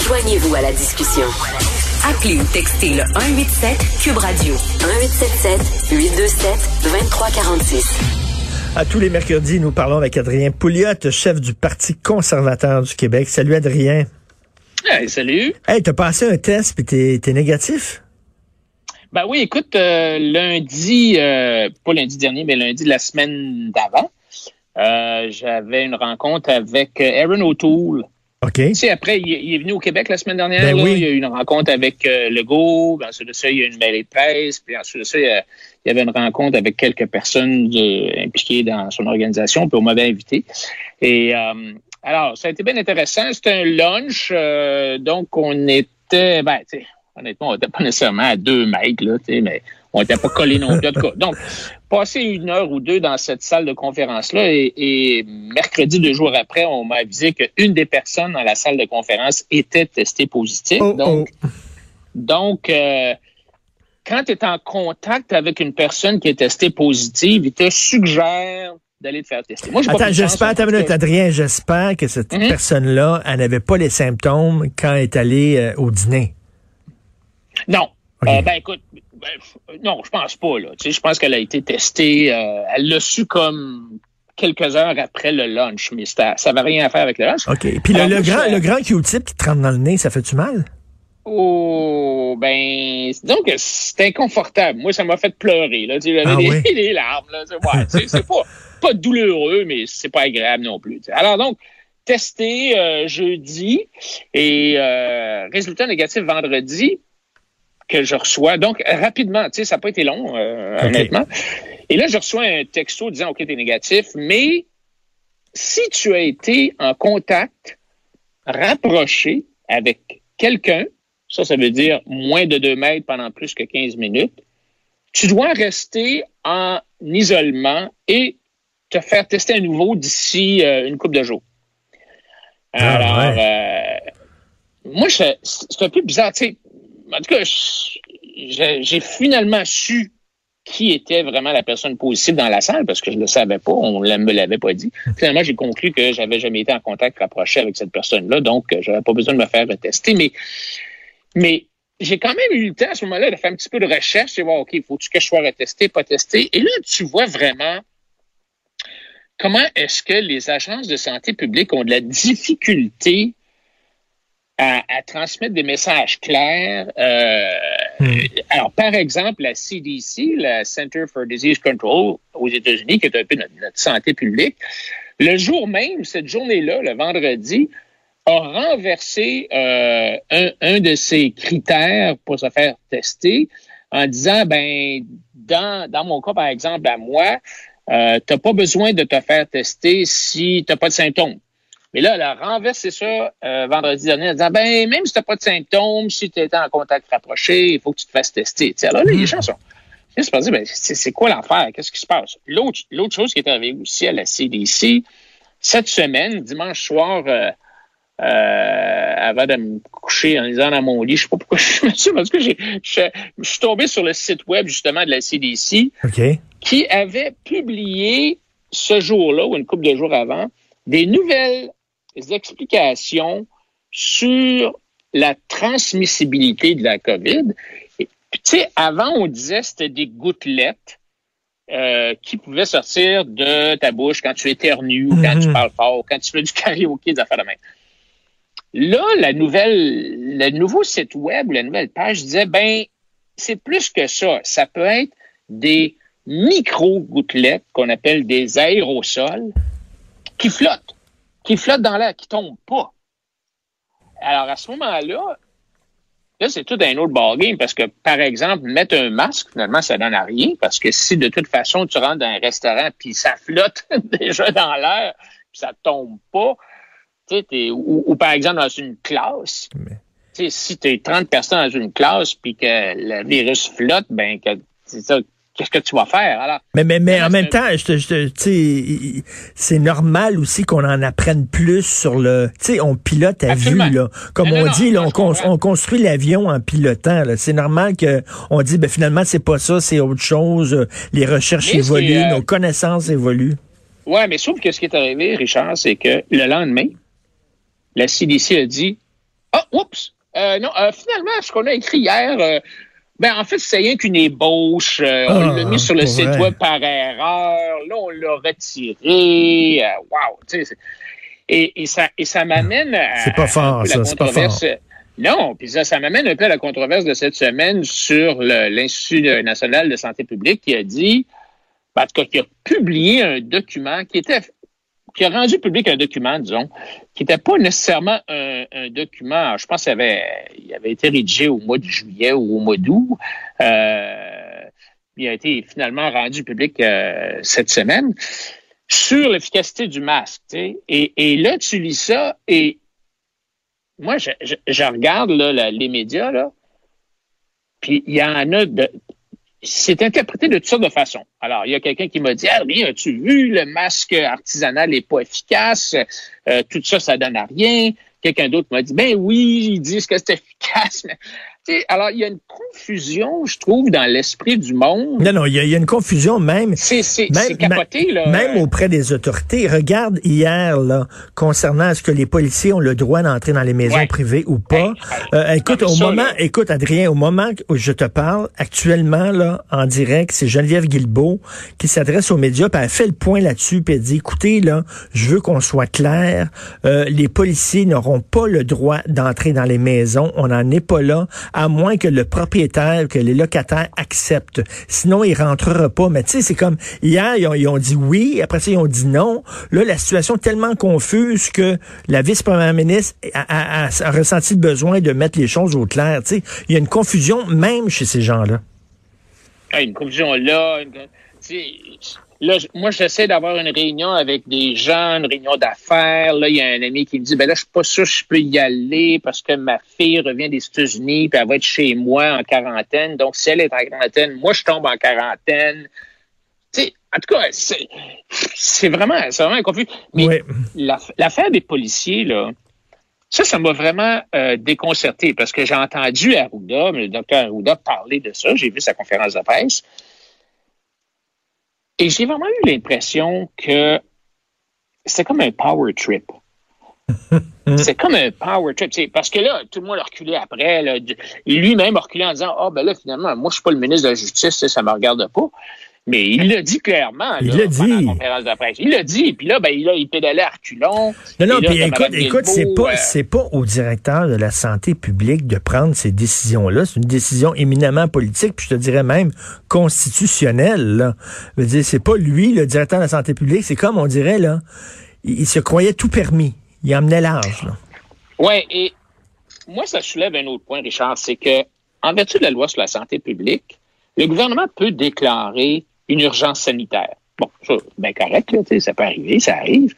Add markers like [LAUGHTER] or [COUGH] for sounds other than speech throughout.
Joignez-vous à la discussion. Appelez ou textez le 187 Cube Radio 1877 827 2346. À tous les mercredis, nous parlons avec Adrien Pouliot, chef du Parti conservateur du Québec. Salut Adrien. Hey, salut. Hey, t'as passé un test puis t'es, t'es négatif? Ben oui, écoute, euh, lundi, euh, pas lundi dernier, mais lundi de la semaine d'avant, euh, j'avais une rencontre avec Aaron O'Toole. OK. Tu sais, après, il, il est venu au Québec la semaine dernière. Ben là. oui. Il y a eu une rencontre avec euh, Legault. Puis ensuite de ça, il y a eu une mêlée de presse. Puis ensuite de ça, il y, a- il y avait une rencontre avec quelques personnes impliquées dans son organisation. Puis on m'avait invité. Et euh, alors, ça a été bien intéressant. C'était un lunch. euh, donc, on était, ben, tu sais, honnêtement, on n'était pas nécessairement à deux mètres, là, tu sais, mais on n'était pas collés non plus. En tout cas, donc, passer une heure ou deux dans cette salle de conférence-là et, et mercredi, deux jours après, on m'a avisé qu'une des personnes dans la salle de conférence était testée positive. Oh, donc, oh. donc euh, quand tu es en contact avec une personne qui est testée positive, il te suggère d'aller te faire tester. Moi, Attends, j'espère, attends une minute, Adrien, j'espère que cette Mhm. personne-là, elle n'avait pas les symptômes quand elle est allée euh, au dîner. Non. Euh, ben écoute, ben, f- non, je pense pas. Là. Tu sais, je pense qu'elle a été testée. euh, elle l'a su comme quelques heures après le lunch, mais ça n'avait rien à faire avec le lunch. OK. Puis le, grand, le grand Q-tip qui te rentre dans le nez, ça fait-tu mal? Oh, ben, que c'est inconfortable. Moi, ça m'a fait pleurer. Là. Tu sais, J'avais Ah des, oui? des [LAUGHS] larmes. Là. C'est- Ouais, c'est pas, pas douloureux, mais c'est pas agréable non plus. Alors donc, testé euh, jeudi et euh, résultat négatif vendredi que je reçois. Donc, rapidement, tu sais, ça n'a pas été long, euh, honnêtement. Et là, je reçois un texto disant, OK, t'es négatif, mais si tu as été en contact rapproché avec quelqu'un, ça, ça veut dire moins de 2 mètres pendant plus que 15 minutes, tu dois rester en isolement et te faire tester à nouveau d'ici euh, une couple de jours. Ah, Alors, euh, moi, c'est un peu bizarre. tu sais. En tout cas, j'ai finalement su qui était vraiment la personne positive dans la salle parce que je ne le savais pas, on ne me l'avait pas dit. Finalement, j'ai conclu que j'avais jamais été en contact rapproché avec cette personne-là, donc euh, j'avais pas besoin de me faire tester. Mais, mais j'ai quand même eu le temps à ce moment-là de faire un petit peu de recherche et voir, OK, faut-tu que je sois retesté, pas testé? Et là, tu vois vraiment comment est-ce que les agences de santé publique ont de la difficulté à, à transmettre des messages clairs. Euh, Alors, par exemple, la CDC, la Center for Disease Control aux États-Unis, qui est un peu notre, notre santé publique, le jour même, cette journée-là, le vendredi, a renversé euh, un, un de ses critères pour se faire tester en disant, ben, dans, dans mon cas, par exemple, à moi, euh, tu n'as pas besoin de te faire tester si tu n'as pas de symptômes. Mais là, elle a renversé ça euh, vendredi dernier en disant, ben, même si tu n'as pas de symptômes, si tu étais en contact rapproché, il faut que tu te fasses tester. Tu sais, alors là, les gens sont... Ils se posent, ben, c'est quoi l'affaire? Qu'est-ce qui se passe? L'autre l'autre chose qui est arrivée aussi à la CDC, cette semaine, dimanche soir, euh, euh, avant de me coucher en lisant dans mon lit, je sais pas pourquoi je suis ça, parce que j'ai- je je suis tombé sur le site web justement de la CDC qui avait publié ce jour-là ou une couple de jours avant des nouvelles explications sur la transmissibilité de la COVID. Tu sais, avant, on disait que c'était des gouttelettes euh, qui pouvaient sortir de ta bouche quand tu éternues, ou quand Mhm. tu parles fort, quand tu fais du [LAUGHS] karaoké, des affaires de même. Là, la nouvelle, le nouveau site web, la nouvelle page disait, ben, c'est plus que ça. Ça peut être des micro-gouttelettes qu'on appelle des aérosols qui flottent, qui flottent dans l'air, qui tombent pas. Alors, à ce moment-là, là, c'est tout un autre ballgame parce que, par exemple, mettre un masque, finalement, ça donne à rien parce que si de toute façon, tu rentres dans un restaurant puis ça flotte [LAUGHS] déjà dans l'air puis ça tombe pas, tu sais, t'es- ou, ou par exemple dans une classe, Mais- tu sais, si tu es 30 personnes dans une classe puis que le virus flotte, ben, que, c'est ça, qu'est-ce que tu vas faire? Alors, Mais, mais, mais en même temps, je je c'est normal aussi qu'on en apprenne plus sur le, tu sais, on pilote à Absolument. vue, là. Comme on non, dit, non, là, on, construit l'avion en pilotant. C'est normal que on dit, ben, finalement, c'est pas ça, c'est autre chose. Les recherches Mais évoluent, euh, nos connaissances évoluent. Ouais, mais sauf que ce qui est arrivé, Richard, c'est que le lendemain, la CDC a dit Ah, oups! Euh, non, euh, finalement, ce qu'on a écrit hier, ben en fait, c'est rien qu'une ébauche. Euh, on Ah, l'a mis sur le site vrai. web par erreur. Là, on l'a retiré. Euh, wow! tu sais, c'est- Et, et ça, et ça m'amène à. C'est pas fort, ça, c'est pas controverse. Non, puis ça, ça m'amène un peu à la controverse de cette semaine sur l'Institut national de santé publique qui a dit, ben, en tout cas, qui a publié un document qui était qui a rendu public un document, disons, qui n'était pas nécessairement un, un document, je pense qu'il avait, il avait été rédigé au mois de juillet ou au mois d'août. Euh, il a été finalement rendu public euh, cette semaine sur l'efficacité du masque. Et, et là, tu lis ça et moi, je, je, je regarde là, les médias, là, puis il y en a de, c'est interprété de toutes sortes de façons. Alors, il y a quelqu'un qui m'a dit, ah oui, as-tu vu, le masque artisanal n'est pas efficace, euh, tout ça, ça donne à rien. Quelqu'un d'autre m'a dit, ben oui, ils disent que c'est [LAUGHS] efficace. Mais, alors, il y a une confusion, je trouve, dans l'esprit du monde. Non, non, il y, a- il y a une confusion même. C'est c'est- Même- c'est capoté, là. Même auprès des autorités. Regarde hier, là, concernant est-ce que les policiers ont le droit d'entrer dans les maisons Ouais. privées ou pas. Euh, écoute, au ça, moment, là- écoute, Adrien, au moment où je te parle, actuellement, là, en direct, c'est Geneviève Guilbeault qui s'adresse aux médias, puis elle fait le point là-dessus, puis elle dit, écoutez, là, je veux qu'on soit clair, euh, les policiers n'auront pas le droit d'entrer dans les maisons, on n'en est pas là, à moins que le propriétaire, que les locataires acceptent. Sinon, ils rentrera pas. Mais tu sais, c'est comme, hier, ils ont, ils ont dit oui, après ça, ils ont dit non. Là, la situation est tellement confuse que la vice-première ministre a, a- a- ressenti le besoin de mettre les choses au clair. Tu sais, il y a une confusion même chez ces gens-là. Ah, une confusion là. une- là, moi, j'essaie d'avoir une réunion avec des gens, une réunion d'affaires. Là, il y a un ami qui me dit, ben là, je suis pas sûr que je peux y aller parce que ma fille revient des États-Unis puis elle va être chez moi en quarantaine. Donc, si elle est en quarantaine, moi, je tombe en quarantaine. Tu sais, en tout cas, c'est vraiment, c'est vraiment confus. Mais Oui. l'affaire des policiers, là, ça, ça m'a vraiment euh, déconcerté parce que j'ai entendu Arruda, le docteur Arruda, parler de ça. J'ai vu sa conférence de presse. Et j'ai vraiment eu l'impression que c'était comme un power trip. C'est comme un power trip. [LAUGHS] Parce que là, tout le monde a reculé après. Lui-même a reculé en disant Ah, ben là, finalement, moi, je suis pas le ministre de la Justice, ça, ça me regarde pas. Mais il l'a dit clairement. Il l'a dit. conférence de presse. Il l'a dit. Puis là, ben, il, a, il pédalait à reculons. Non, non, puis écoute, Mme écoute, c'est pas, euh, c'est pas au directeur de la santé publique de prendre ces décisions-là. C'est une décision éminemment politique, puis je te dirais même constitutionnelle. Là. Je veux dire, c'est pas lui, le directeur de la santé publique. C'est comme on dirait là, il, il se croyait tout permis. Il emmenait large. Là. Oui, et moi, ça soulève un autre point, Richard, c'est que, en vertu de la loi sur la santé publique, le gouvernement peut déclarer une urgence sanitaire. Bon, ça, bien correct, là, ça peut arriver, ça arrive.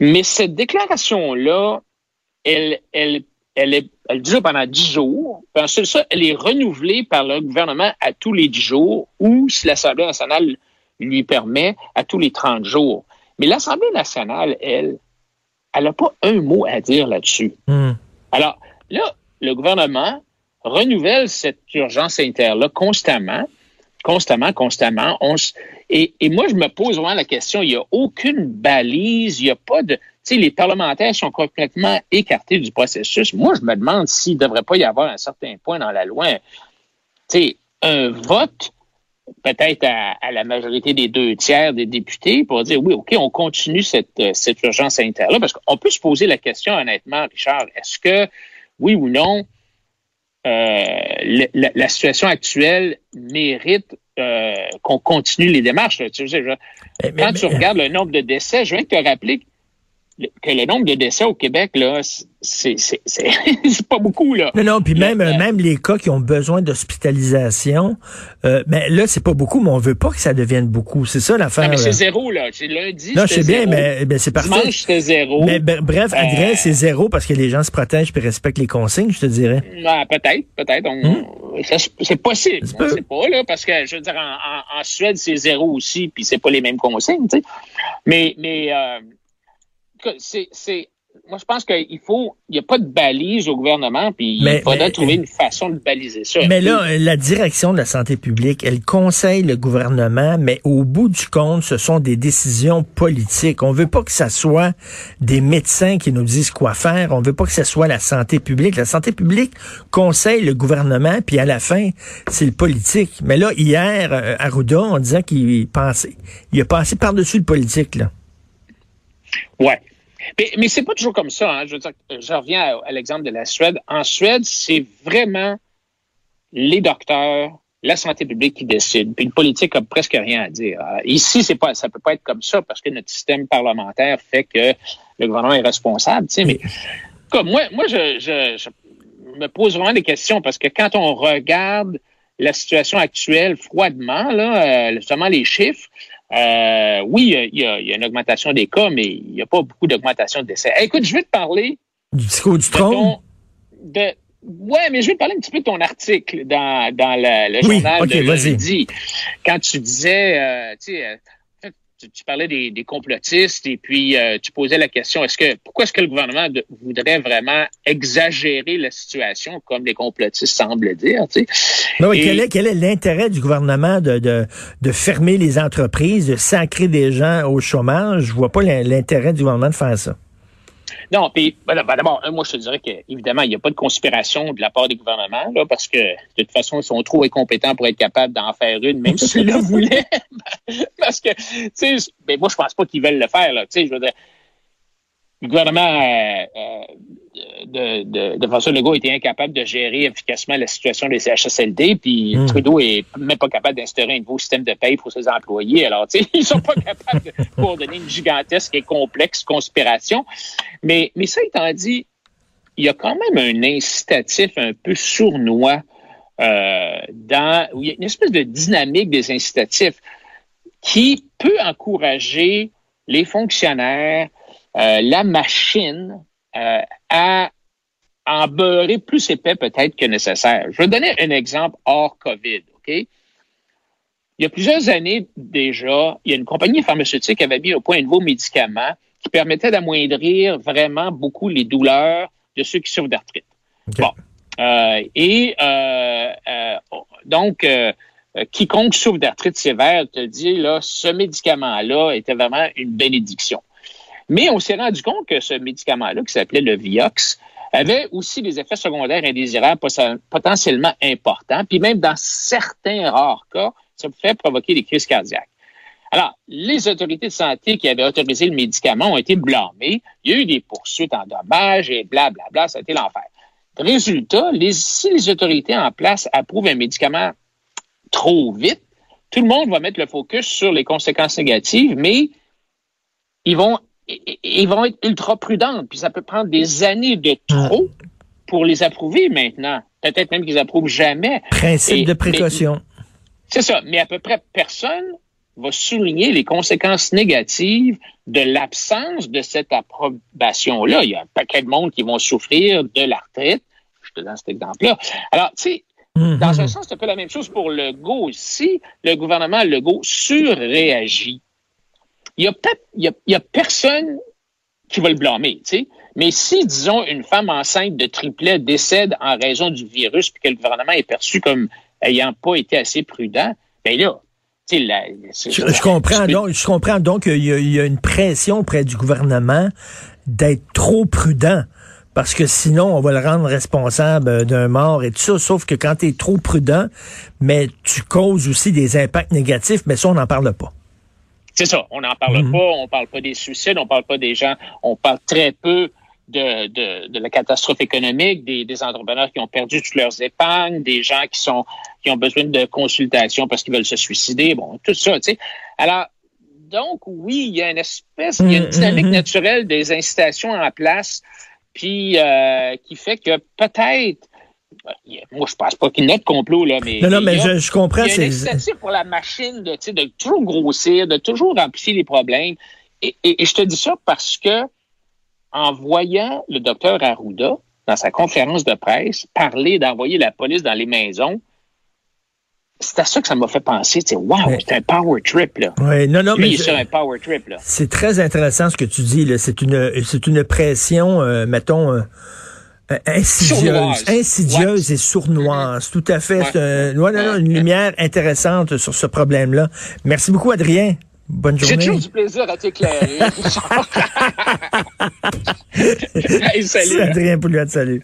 Mais cette déclaration-là, elle, elle, elle, est, elle dure pendant dix jours. Puis ensuite, ça, elle est renouvelée par le gouvernement à tous les dix jours ou, si l'Assemblée nationale lui permet, à tous les 30 jours. Mais l'Assemblée nationale, elle, elle n'a pas un mot à dire là-dessus. Hum. Alors, là, le gouvernement renouvelle cette urgence sanitaire-là constamment, constamment, constamment. On et, et moi, je me pose vraiment la question, il n'y a aucune balise, il n'y a pas de... Tu sais, les parlementaires sont complètement écartés du processus. Moi, je me demande s'il ne devrait pas y avoir un certain point dans la loi, tu sais, un vote peut-être à, la majorité des deux tiers des députés pour dire oui, OK, on continue cette, euh, cette urgence sanitaire-là. Parce qu'on peut se poser la question, honnêtement, Richard, est-ce que, oui ou non, la, la situation actuelle mérite euh, qu'on continue les démarches? là? Tu sais, je- Mais- quand mais- tu regardes le nombre de décès, je viens de te rappeler que- le nombre de décès au Québec, là, c'est c'est- c'est- c'est [LAUGHS] pas beaucoup, là. Non, non, puis même, euh, même les cas qui ont besoin d'hospitalisation, euh, ben là, c'est pas beaucoup, mais on veut pas que ça devienne beaucoup. C'est ça l'affaire. Non, mais c'est zéro, là. C'est lundi, Non, je sais bien, mais, mais c'est parfait. Dimanche, c'était zéro. Mais bre- bref, Euh, Adrien, c'est zéro parce que les gens se protègent et respectent les consignes, je te dirais. Ah, peut-être, peut-être. ça, C'est possible. On sait pas, là, parce que, je veux dire, en, en- en Suède, c'est zéro aussi, puis c'est pas les mêmes consignes, tu sais. Mais, mais, euh, c'est, c'est, moi, je pense qu'il faut, il n'y a pas de balise au gouvernement, puis il faudrait trouver une façon de baliser ça. Mais là, la direction de la santé publique, elle conseille le gouvernement, mais au bout du compte, ce sont des décisions politiques. On veut pas que ça soit des médecins qui nous disent quoi faire. On veut pas que ce soit la santé publique. La santé publique conseille le gouvernement, puis à la fin, c'est le politique. Mais là, hier, euh, Arruda, on disait qu'il pensait, il a passé par-dessus le politique, là. Ouais. Mais, mais c'est pas toujours comme ça. Hein. Dire, je reviens à, l'exemple de la Suède. En Suède, c'est vraiment les docteurs, la santé publique qui décident. Puis le politique a presque rien à dire. Euh, ici, c'est pas, ça peut pas être comme ça parce que notre système parlementaire fait que le gouvernement est responsable. Mais comme moi, moi, je me pose vraiment des questions parce que quand on regarde la situation actuelle froidement, là, euh, justement les chiffres, euh, oui, il y, a, une augmentation des cas, mais il n'y a pas beaucoup d'augmentation de décès. écoute, je vais te parler du discours du trône? De, ouais, mais je vais te parler un petit peu de ton article dans, dans le, journal de lundi. Quand tu disais, euh, tu sais, tu, parlais des, complotistes et puis euh, tu posais la question est-ce que pourquoi est-ce que le gouvernement voudrait vraiment exagérer la situation comme les complotistes semblent dire tu sais? quel est l'intérêt du gouvernement de, de, fermer les entreprises, de sacrer des gens au chômage? Je vois pas l'intérêt du gouvernement de faire ça. Non, puis ben, ben, d'abord, moi je te dirais qu'évidemment, il n'y a pas de conspiration de la part des gouvernements, là, parce que de toute façon, ils sont trop incompétents pour être capables d'en faire une, même s'ils [LAUGHS] le voulaient. [LAUGHS] parce que, tu sais, ben, moi je pense pas qu'ils veulent le faire, là. Tu sais, je veux dire, le gouvernement euh, euh, de, de, de François Legault était incapable de gérer efficacement la situation des CHSLD, puis hmm. Trudeau est même pas capable d'instaurer un nouveau système de paye pour ses employés. Alors, tu sais, [LAUGHS] ils sont pas capables de [LAUGHS] coordonner une gigantesque et complexe conspiration. Mais, mais ça étant dit, il y a quand même un incitatif un peu sournois euh, dans, il y a une espèce de dynamique des incitatifs qui peut encourager les fonctionnaires la machine euh, à en beurrer plus épais peut-être que nécessaire. Je vais donner un exemple hors COVID, OK? Il y a plusieurs années déjà, il y a une compagnie pharmaceutique qui avait mis au point un nouveau médicament qui permettait d'amoindrir vraiment beaucoup les douleurs de ceux qui souffrent d'arthrite. Bon. Euh, et euh, euh, donc, quiconque souffre d'arthrite sévère te dit, là, ce médicament-là était vraiment une bénédiction. Mais on s'est rendu compte que ce médicament-là, qui s'appelait le Vioxx, avait aussi des effets secondaires indésirables potentiellement importants, puis même dans certains rares cas, ça pouvait provoquer des crises cardiaques. Alors, les autorités de santé qui avaient autorisé le médicament ont été blâmées. Il y a eu des poursuites en dommages et blablabla, bla, bla, ça a été l'enfer. Résultat, si les autorités en place approuvent un médicament trop vite, tout le monde va mettre le focus sur les conséquences négatives, mais ils vont ils vont être ultra prudents, puis ça peut prendre des années de trop pour les approuver maintenant. Peut-être même qu'ils approuvent jamais. Principe de précaution. C'est ça, mais à peu près personne va souligner les conséquences négatives de l'absence de cette approbation-là. Il y a un paquet de monde qui vont souffrir de l'arthrite. Je te donne cet exemple-là. Alors, tu sais, mm-hmm. dans un sens, c'est un peu la même chose pour le Go. Si le gouvernement Legault surréagit, il y a peut-être, il y a, personne qui va le blâmer, tu sais. Mais si, disons, une femme enceinte de triplet décède en raison du virus puis que le gouvernement est perçu comme ayant pas été assez prudent, ben là, la, je, je, comprends donc, je comprends donc qu'il y, a une pression auprès du gouvernement d'être trop prudent. Parce que sinon, on va le rendre responsable d'un mort et tout ça. Sauf que quand tu es trop prudent, mais tu causes aussi des impacts négatifs, mais ça, on n'en parle pas. C'est ça, on n'en parle mhm. pas, on parle pas des suicides, on parle pas des gens, on parle très peu de, de, de la catastrophe économique, des, des, entrepreneurs qui ont perdu toutes leurs épargnes, des gens qui sont qui ont besoin de consultation parce qu'ils veulent se suicider, bon, tout ça, tu sais. Alors, donc, oui, il y a une espèce, il y a une mhm, dynamique mhm. naturelle des incitations en place, puis euh, qui fait que peut-être moi, je pense pas qu'il y ait de complot, là, mais. Non, non, mais je, comprends. Il y a une pour la machine de, de toujours grossir, de toujours amplifier les problèmes. Et, je te dis ça parce que, en voyant le docteur Arruda, dans sa conférence de presse, parler d'envoyer la police dans les maisons, c'est à ça que ça m'a fait penser. Tu wow, c'est un power trip, là. Ouais, non, non, Lui, mais il est je- sur un power trip, là. c'est très intéressant ce que tu dis. là. C'est une, c'est une pression, euh, mettons, euh, insidieuse, Sournoise. insidieuse et sournoise. Tout à fait. Ouais. Non, non, une lumière intéressante sur ce problème-là. Merci beaucoup, Adrien. Bonne J'ai journée. toujours du plaisir à t'éclairer. [LAUGHS] hey, salut. Adrien Pouliot, salut.